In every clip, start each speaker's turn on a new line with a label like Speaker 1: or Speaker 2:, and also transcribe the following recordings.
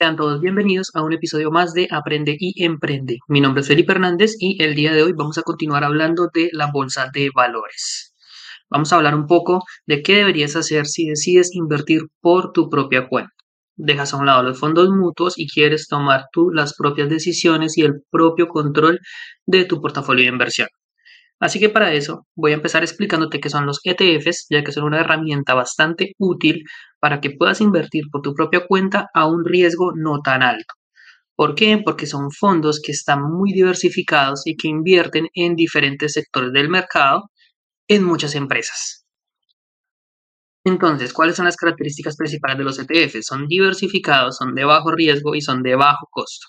Speaker 1: Sean todos bienvenidos a un episodio más de Aprende y Emprende. Mi nombre es Felipe Hernández y el día de hoy vamos a continuar hablando de la bolsa de valores. Vamos a hablar un poco de qué deberías hacer si decides invertir por tu propia cuenta. Dejas a un lado los fondos mutuos y quieres tomar tú las propias decisiones y el propio control de tu portafolio de inversión. Así que para eso voy a empezar explicándote qué son los ETFs, ya que son una herramienta bastante útil para que puedas invertir por tu propia cuenta a un riesgo no tan alto. ¿Por qué? Porque son fondos que están muy diversificados y que invierten en diferentes sectores del mercado en muchas empresas. Entonces, ¿cuáles son las características principales de los ETFs? Son diversificados, son de bajo riesgo y son de bajo costo.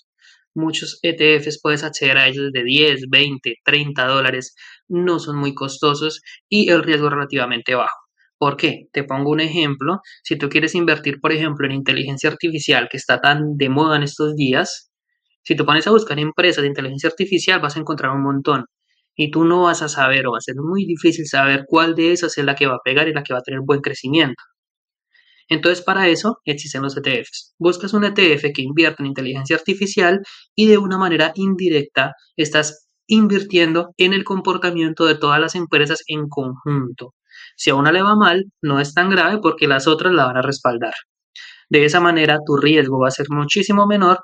Speaker 1: Muchos ETFs puedes acceder a ellos desde 10, 20, 30 dólares, no son muy costosos y el riesgo es relativamente bajo. ¿Por qué? Te pongo un ejemplo. Si tú quieres invertir, por ejemplo, en inteligencia artificial, que está tan de moda en estos días, si te pones a buscar empresas de inteligencia artificial, vas a encontrar un montón. Y tú no vas a saber o va a ser muy difícil saber cuál de esas es la que va a pegar y la que va a tener buen crecimiento. Entonces, para eso existen los ETFs. Buscas un ETF que invierta en inteligencia artificial y de una manera indirecta estás invirtiendo en el comportamiento de todas las empresas en conjunto. Si a una le va mal, no es tan grave porque las otras la van a respaldar. De esa manera, tu riesgo va a ser muchísimo menor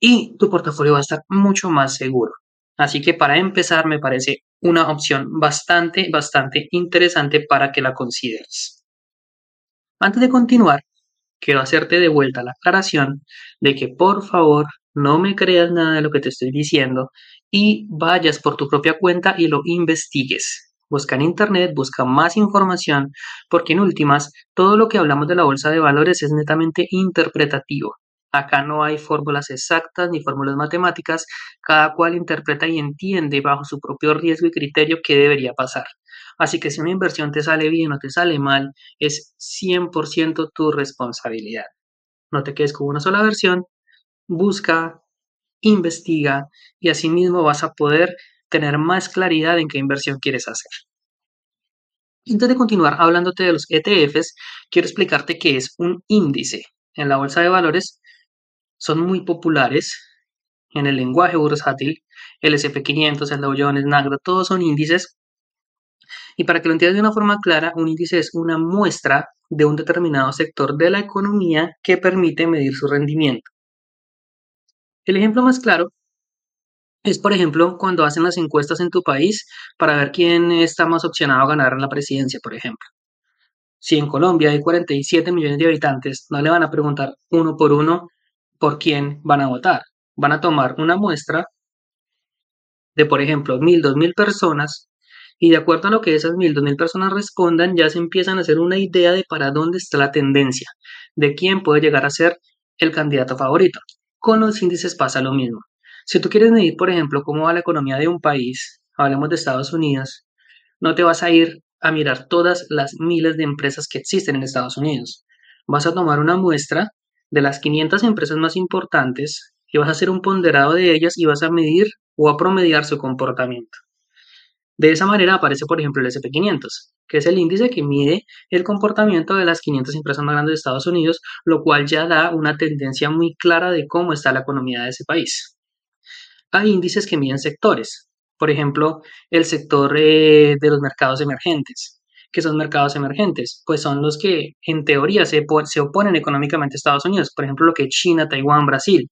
Speaker 1: y tu portafolio va a estar mucho más seguro. Así que para empezar, me parece una opción bastante, bastante interesante para que la consideres. Antes de continuar, quiero hacerte de vuelta la aclaración de que por favor no me creas nada de lo que te estoy diciendo y vayas por tu propia cuenta y lo investigues. Busca en internet, busca más información, porque en últimas, todo lo que hablamos de la bolsa de valores es netamente interpretativo. Acá no hay fórmulas exactas ni fórmulas matemáticas, cada cual interpreta y entiende bajo su propio riesgo y criterio qué debería pasar. Así que si una inversión te sale bien o te sale mal, es 100% tu responsabilidad. No te quedes con una sola versión, busca, investiga y asimismo vas a poder tener más claridad en qué inversión quieres hacer. Antes de continuar hablándote de los ETFs, quiero explicarte qué es un índice. En la bolsa de valores son muy populares en el lenguaje bursátil. El SP500, el Dow Jones, todos son índices y para que lo entiendas de una forma clara, un índice es una muestra de un determinado sector de la economía que permite medir su rendimiento. El ejemplo más claro es, por ejemplo, cuando hacen las encuestas en tu país para ver quién está más opcionado a ganar la presidencia, por ejemplo. Si en Colombia hay 47 millones de habitantes, no le van a preguntar uno por uno por quién van a votar. Van a tomar una muestra de, por ejemplo, mil, dos mil personas y de acuerdo a lo que esas mil, dos mil personas respondan, ya se empiezan a hacer una idea de para dónde está la tendencia, de quién puede llegar a ser el candidato favorito. Con los índices pasa lo mismo. Si tú quieres medir, por ejemplo, cómo va la economía de un país, hablemos de Estados Unidos, no te vas a ir a mirar todas las miles de empresas que existen en Estados Unidos. Vas a tomar una muestra de las 500 empresas más importantes y vas a hacer un ponderado de ellas y vas a medir o a promediar su comportamiento. De esa manera aparece, por ejemplo, el SP500, que es el índice que mide el comportamiento de las 500 empresas más grandes de Estados Unidos, lo cual ya da una tendencia muy clara de cómo está la economía de ese país. Hay índices que miden sectores, por ejemplo, el sector eh, de los mercados emergentes. ¿Qué son mercados emergentes? Pues son los que en teoría se, se oponen económicamente a Estados Unidos, por ejemplo, lo que China, Taiwán, Brasil.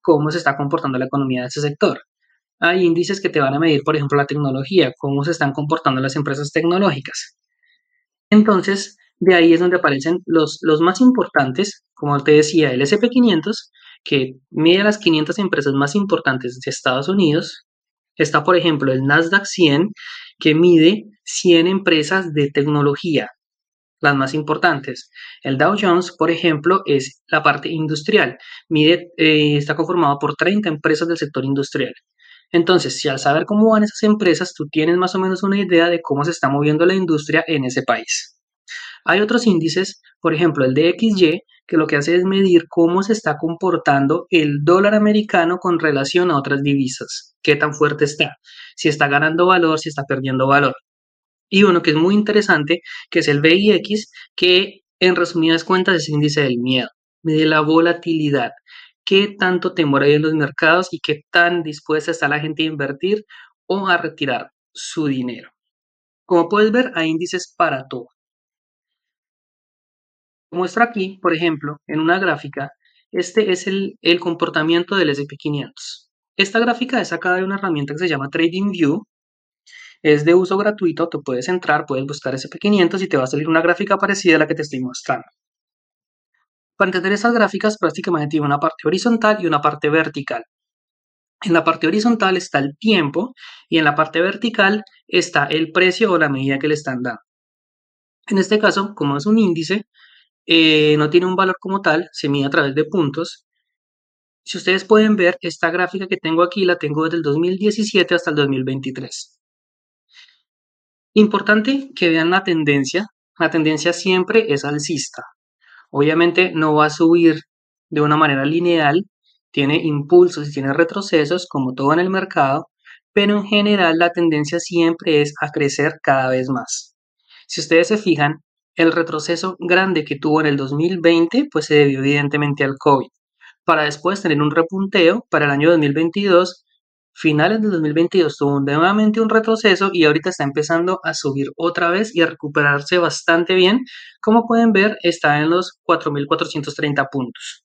Speaker 1: ¿Cómo se está comportando la economía de ese sector? hay índices que te van a medir, por ejemplo, la tecnología, cómo se están comportando las empresas tecnológicas. Entonces, de ahí es donde aparecen los, los más importantes, como te decía, el SP500, que mide las 500 empresas más importantes de Estados Unidos. Está, por ejemplo, el Nasdaq 100, que mide 100 empresas de tecnología, las más importantes. El Dow Jones, por ejemplo, es la parte industrial. Mide, eh, está conformado por 30 empresas del sector industrial. Entonces, si al saber cómo van esas empresas, tú tienes más o menos una idea de cómo se está moviendo la industria en ese país. Hay otros índices, por ejemplo, el DXY, que lo que hace es medir cómo se está comportando el dólar americano con relación a otras divisas, qué tan fuerte está, si está ganando valor, si está perdiendo valor. Y uno que es muy interesante, que es el VIX, que en resumidas cuentas es el índice del miedo. mide la volatilidad, qué tanto temor hay en los mercados y qué tan dispuesta está la gente a invertir o a retirar su dinero. Como puedes ver, hay índices para todo. Muestro aquí, por ejemplo, en una gráfica, este es el, el comportamiento del SP500. Esta gráfica es sacada de una herramienta que se llama TradingView. Es de uso gratuito, tú puedes entrar, puedes buscar SP500 y te va a salir una gráfica parecida a la que te estoy mostrando. Para entender estas gráficas, prácticamente tiene una parte horizontal y una parte vertical. En la parte horizontal está el tiempo y en la parte vertical está el precio o la medida que le están dando. En este caso, como es un índice, eh, no tiene un valor como tal, se mide a través de puntos. Si ustedes pueden ver, esta gráfica que tengo aquí la tengo desde el 2017 hasta el 2023. Importante que vean la tendencia. La tendencia siempre es alcista. Obviamente no va a subir de una manera lineal, tiene impulsos y tiene retrocesos como todo en el mercado, pero en general la tendencia siempre es a crecer cada vez más. Si ustedes se fijan, el retroceso grande que tuvo en el 2020 pues se debió evidentemente al COVID, para después tener un repunteo para el año 2022 finales del 2022 tuvo nuevamente un retroceso y ahorita está empezando a subir otra vez y a recuperarse bastante bien. Como pueden ver, está en los 4.430 puntos.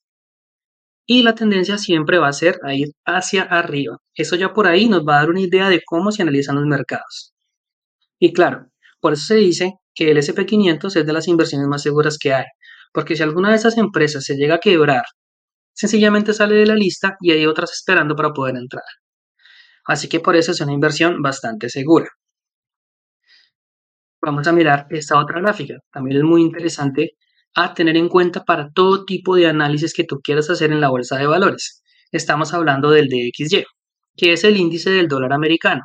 Speaker 1: Y la tendencia siempre va a ser a ir hacia arriba. Eso ya por ahí nos va a dar una idea de cómo se analizan los mercados. Y claro, por eso se dice que el SP500 es de las inversiones más seguras que hay. Porque si alguna de esas empresas se llega a quebrar, sencillamente sale de la lista y hay otras esperando para poder entrar. Así que por eso es una inversión bastante segura. Vamos a mirar esta otra gráfica. También es muy interesante a tener en cuenta para todo tipo de análisis que tú quieras hacer en la bolsa de valores. Estamos hablando del DXY, que es el índice del dólar americano.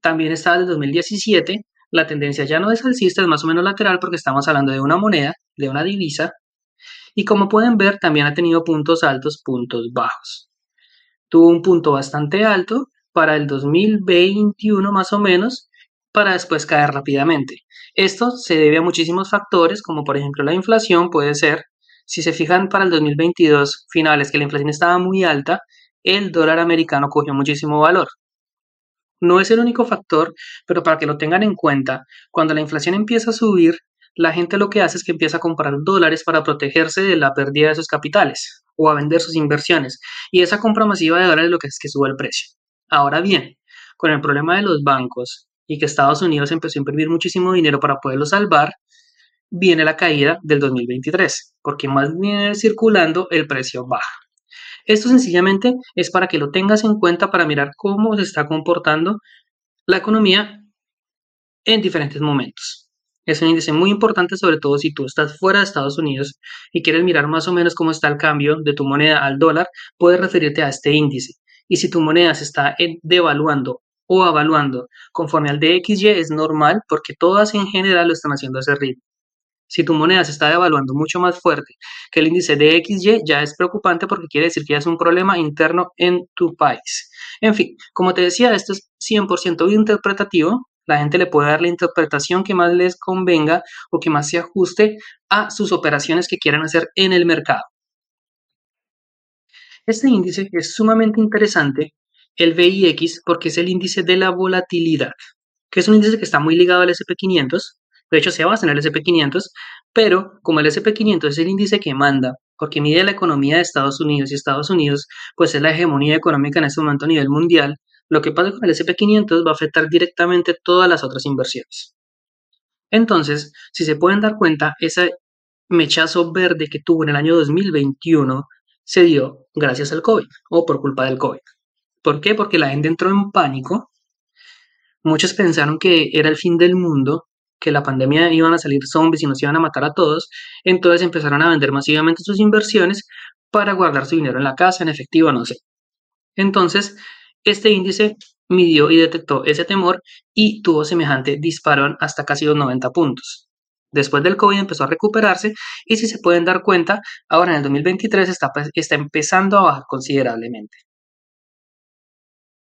Speaker 1: También está desde 2017. La tendencia ya no es alcista, es más o menos lateral porque estamos hablando de una moneda, de una divisa. Y como pueden ver, también ha tenido puntos altos, puntos bajos. Tuvo un punto bastante alto para el 2021 más o menos, para después caer rápidamente. Esto se debe a muchísimos factores, como por ejemplo la inflación puede ser, si se fijan para el 2022 finales que la inflación estaba muy alta, el dólar americano cogió muchísimo valor. No es el único factor, pero para que lo tengan en cuenta, cuando la inflación empieza a subir, la gente lo que hace es que empieza a comprar dólares para protegerse de la pérdida de sus capitales o a vender sus inversiones. Y esa compra masiva de dólares lo que es que sube el precio. Ahora bien, con el problema de los bancos y que Estados Unidos empezó a imprimir muchísimo dinero para poderlo salvar, viene la caída del 2023, porque más dinero circulando, el precio baja. Esto sencillamente es para que lo tengas en cuenta para mirar cómo se está comportando la economía en diferentes momentos. Es un índice muy importante, sobre todo si tú estás fuera de Estados Unidos y quieres mirar más o menos cómo está el cambio de tu moneda al dólar, puedes referirte a este índice. Y si tu moneda se está devaluando o avaluando conforme al DXY, es normal porque todas en general lo están haciendo a ese ritmo. Si tu moneda se está devaluando mucho más fuerte que el índice DXY, ya es preocupante porque quiere decir que ya es un problema interno en tu país. En fin, como te decía, esto es 100% interpretativo. La gente le puede dar la interpretación que más les convenga o que más se ajuste a sus operaciones que quieran hacer en el mercado. Este índice es sumamente interesante, el VIX, porque es el índice de la volatilidad, que es un índice que está muy ligado al SP500, de hecho se basa en el SP500, pero como el SP500 es el índice que manda, porque mide la economía de Estados Unidos y Estados Unidos pues es la hegemonía económica en este momento a nivel mundial, lo que pasa con el SP500 va a afectar directamente todas las otras inversiones. Entonces, si se pueden dar cuenta, ese mechazo verde que tuvo en el año 2021 se dio gracias al COVID o por culpa del COVID. ¿Por qué? Porque la gente entró en pánico. Muchos pensaron que era el fin del mundo, que la pandemia iban a salir zombies y nos iban a matar a todos. Entonces empezaron a vender masivamente sus inversiones para guardar su dinero en la casa, en efectivo, no sé. Entonces, este índice midió y detectó ese temor y tuvo semejante disparón hasta casi los 90 puntos. Después del COVID empezó a recuperarse y si se pueden dar cuenta, ahora en el 2023 está, pues, está empezando a bajar considerablemente.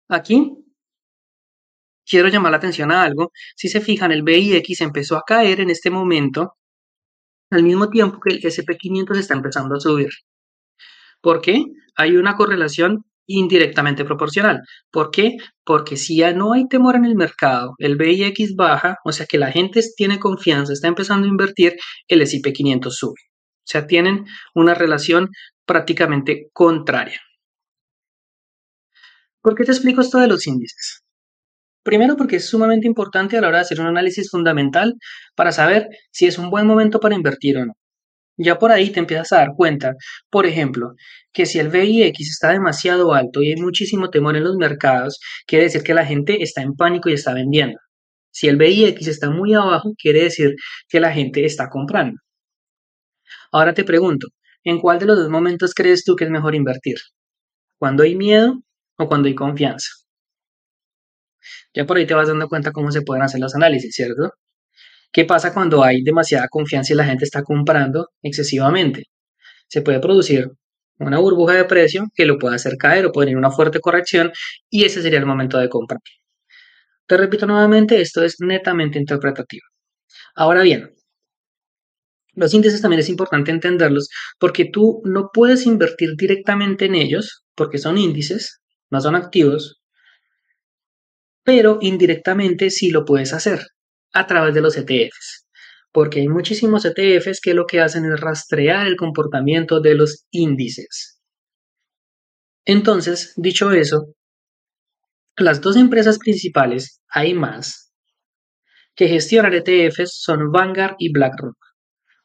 Speaker 1: Aquí quiero llamar la atención a algo. Si se fijan, el VIX empezó a caer en este momento al mismo tiempo que el SP500 está empezando a subir. ¿Por qué? Hay una correlación indirectamente proporcional. ¿Por qué? Porque si ya no hay temor en el mercado, el VIX baja, o sea que la gente tiene confianza, está empezando a invertir, el S&P 500 sube. O sea, tienen una relación prácticamente contraria. ¿Por qué te explico esto de los índices? Primero porque es sumamente importante a la hora de hacer un análisis fundamental para saber si es un buen momento para invertir o no. Ya por ahí te empiezas a dar cuenta, por ejemplo, que si el VIX está demasiado alto y hay muchísimo temor en los mercados, quiere decir que la gente está en pánico y está vendiendo. Si el VIX está muy abajo, quiere decir que la gente está comprando. Ahora te pregunto, ¿en cuál de los dos momentos crees tú que es mejor invertir? ¿Cuando hay miedo o cuando hay confianza? Ya por ahí te vas dando cuenta cómo se pueden hacer los análisis, ¿cierto? ¿Qué pasa cuando hay demasiada confianza y la gente está comprando excesivamente? Se puede producir una burbuja de precio que lo puede hacer caer o puede tener una fuerte corrección y ese sería el momento de comprar. Te repito nuevamente, esto es netamente interpretativo. Ahora bien, los índices también es importante entenderlos porque tú no puedes invertir directamente en ellos porque son índices, no son activos, pero indirectamente sí lo puedes hacer a través de los ETFs, porque hay muchísimos ETFs que lo que hacen es rastrear el comportamiento de los índices. Entonces, dicho eso, las dos empresas principales, hay más, que gestionan ETFs son Vanguard y BlackRock.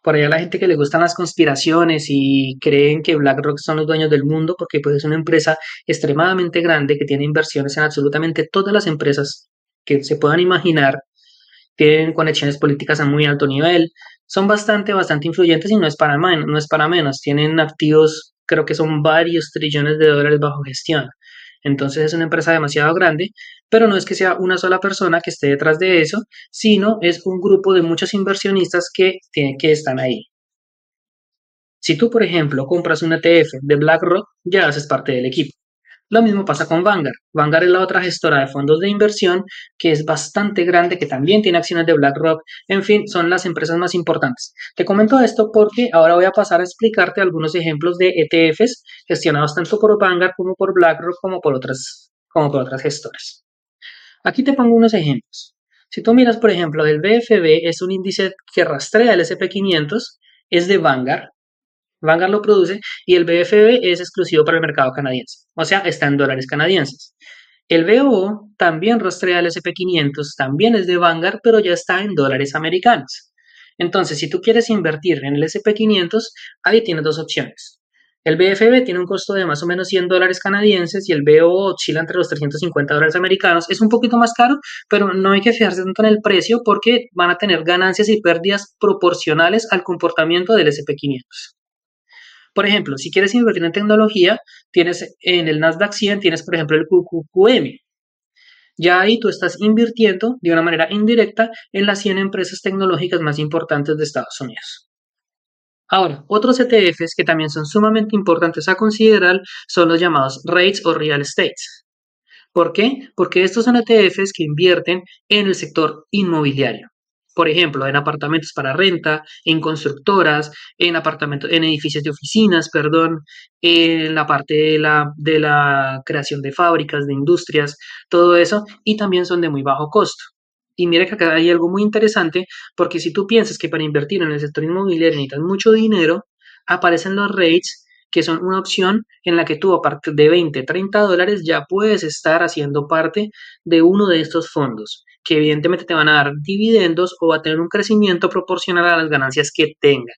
Speaker 1: Por allá la gente que le gustan las conspiraciones y creen que BlackRock son los dueños del mundo porque pues es una empresa extremadamente grande que tiene inversiones en absolutamente todas las empresas que se puedan imaginar tienen conexiones políticas a muy alto nivel, son bastante, bastante influyentes y no es para, no es para menos, tienen activos, creo que son varios trillones de dólares bajo gestión. Entonces es una empresa demasiado grande, pero no es que sea una sola persona que esté detrás de eso, sino es un grupo de muchos inversionistas que, que están ahí. Si tú, por ejemplo, compras un ETF de BlackRock, ya haces parte del equipo. Lo mismo pasa con Vanguard. Vanguard es la otra gestora de fondos de inversión que es bastante grande, que también tiene acciones de BlackRock. En fin, son las empresas más importantes. Te comento esto porque ahora voy a pasar a explicarte algunos ejemplos de ETFs gestionados tanto por Vanguard como por BlackRock como por otras, como por otras gestoras. Aquí te pongo unos ejemplos. Si tú miras, por ejemplo, el BFB es un índice que rastrea el SP500, es de Vanguard, Vanguard lo produce y el BFB es exclusivo para el mercado canadiense, o sea, está en dólares canadienses. El BOO también rastrea el SP500, también es de Vanguard, pero ya está en dólares americanos. Entonces, si tú quieres invertir en el SP500, ahí tienes dos opciones. El BFB tiene un costo de más o menos 100 dólares canadienses y el BOO oscila entre los 350 dólares americanos. Es un poquito más caro, pero no hay que fijarse tanto en el precio porque van a tener ganancias y pérdidas proporcionales al comportamiento del SP500. Por ejemplo, si quieres invertir en tecnología, tienes en el Nasdaq 100, tienes por ejemplo el QQQM. Ya ahí tú estás invirtiendo de una manera indirecta en las 100 empresas tecnológicas más importantes de Estados Unidos. Ahora, otros ETFs que también son sumamente importantes a considerar son los llamados REITs o Real Estates. ¿Por qué? Porque estos son ETFs que invierten en el sector inmobiliario por ejemplo, en apartamentos para renta, en constructoras, en apartamentos, en edificios de oficinas, perdón, en la parte de la, de la creación de fábricas, de industrias, todo eso, y también son de muy bajo costo. Y mira que acá hay algo muy interesante, porque si tú piensas que para invertir en el sector inmobiliario necesitas mucho dinero, aparecen los rates que son una opción en la que tú a partir de 20, 30 dólares ya puedes estar haciendo parte de uno de estos fondos que evidentemente te van a dar dividendos o va a tener un crecimiento proporcional a las ganancias que tengan.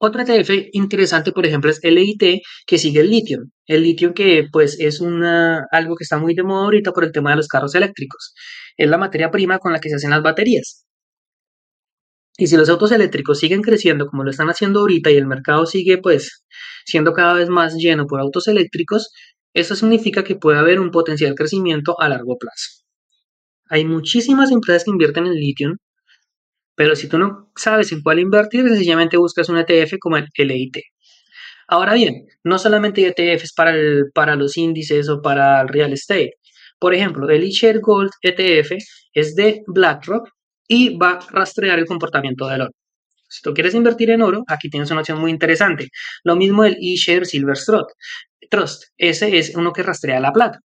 Speaker 1: Otro ETF interesante, por ejemplo, es LIT, que sigue el litio. El litio que pues es una, algo que está muy de moda ahorita por el tema de los carros eléctricos. Es la materia prima con la que se hacen las baterías. Y si los autos eléctricos siguen creciendo como lo están haciendo ahorita y el mercado sigue pues siendo cada vez más lleno por autos eléctricos, eso significa que puede haber un potencial crecimiento a largo plazo. Hay muchísimas empresas que invierten en litio, pero si tú no sabes en cuál invertir, sencillamente buscas un ETF como el LIT. Ahora bien, no solamente hay ETFs para, para los índices o para el real estate. Por ejemplo, el eShare Gold ETF es de BlackRock y va a rastrear el comportamiento del oro. Si tú quieres invertir en oro, aquí tienes una opción muy interesante. Lo mismo el eShare Silver Trust. Ese es uno que rastrea la plata.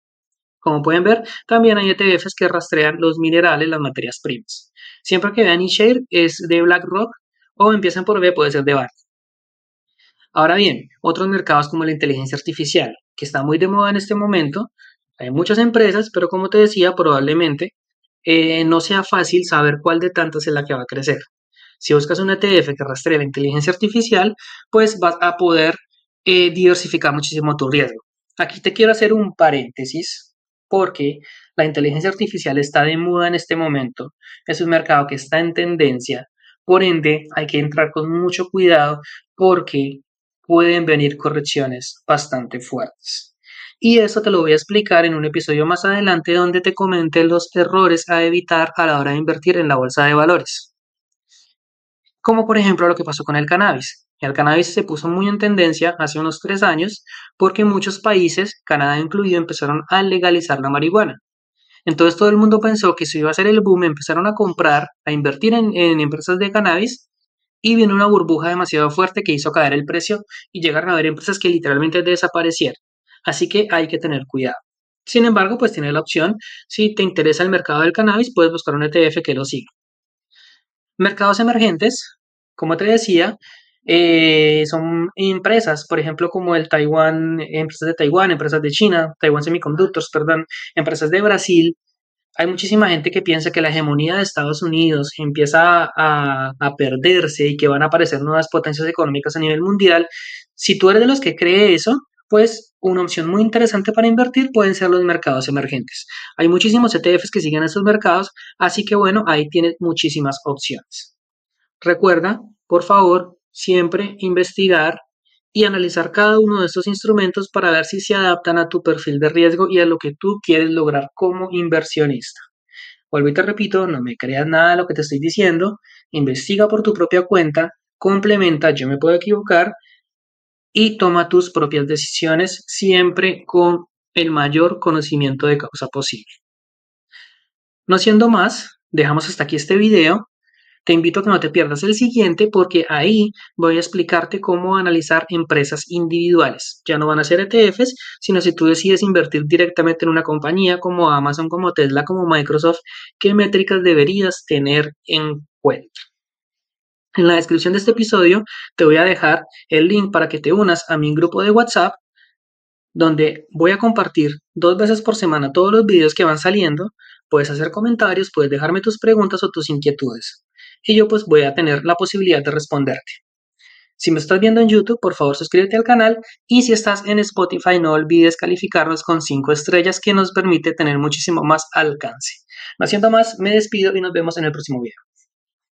Speaker 1: Como pueden ver, también hay ETFs que rastrean los minerales, las materias primas. Siempre que vean eShare es de BlackRock o empiezan por B puede ser de Vanguard. Ahora bien, otros mercados como la inteligencia artificial, que está muy de moda en este momento, hay muchas empresas, pero como te decía, probablemente eh, no sea fácil saber cuál de tantas es la que va a crecer. Si buscas un ETF que rastree la inteligencia artificial, pues vas a poder eh, diversificar muchísimo tu riesgo. Aquí te quiero hacer un paréntesis porque la inteligencia artificial está de moda en este momento. Es un mercado que está en tendencia. Por ende, hay que entrar con mucho cuidado porque pueden venir correcciones bastante fuertes. Y eso te lo voy a explicar en un episodio más adelante donde te comente los errores a evitar a la hora de invertir en la bolsa de valores como por ejemplo lo que pasó con el cannabis. El cannabis se puso muy en tendencia hace unos tres años porque muchos países, Canadá incluido, empezaron a legalizar la marihuana. Entonces todo el mundo pensó que eso iba a ser el boom, empezaron a comprar, a invertir en, en empresas de cannabis y vino una burbuja demasiado fuerte que hizo caer el precio y llegaron a haber empresas que literalmente desaparecieron. Así que hay que tener cuidado. Sin embargo, pues tiene la opción, si te interesa el mercado del cannabis, puedes buscar un ETF que lo siga. Mercados emergentes, como te decía, eh, son empresas, por ejemplo, como el Taiwán, empresas de Taiwán, empresas de China, Taiwan Semiconductors, perdón, empresas de Brasil. Hay muchísima gente que piensa que la hegemonía de Estados Unidos empieza a, a perderse y que van a aparecer nuevas potencias económicas a nivel mundial. Si tú eres de los que cree eso, pues una opción muy interesante para invertir pueden ser los mercados emergentes. Hay muchísimos ETFs que siguen esos mercados, así que bueno, ahí tienes muchísimas opciones. Recuerda, por favor, siempre investigar y analizar cada uno de estos instrumentos para ver si se adaptan a tu perfil de riesgo y a lo que tú quieres lograr como inversionista. Vuelvo y te repito, no me creas nada de lo que te estoy diciendo, investiga por tu propia cuenta, complementa, yo me puedo equivocar, y toma tus propias decisiones siempre con el mayor conocimiento de causa posible. No siendo más, dejamos hasta aquí este video. Te invito a que no te pierdas el siguiente porque ahí voy a explicarte cómo analizar empresas individuales. Ya no van a ser ETFs, sino si tú decides invertir directamente en una compañía como Amazon, como Tesla, como Microsoft, qué métricas deberías tener en cuenta. En la descripción de este episodio te voy a dejar el link para que te unas a mi grupo de WhatsApp donde voy a compartir dos veces por semana todos los videos que van saliendo. Puedes hacer comentarios, puedes dejarme tus preguntas o tus inquietudes. Y yo pues voy a tener la posibilidad de responderte. Si me estás viendo en YouTube, por favor suscríbete al canal y si estás en Spotify no olvides calificarnos con 5 estrellas que nos permite tener muchísimo más alcance. No haciendo más, me despido y nos vemos en el próximo video.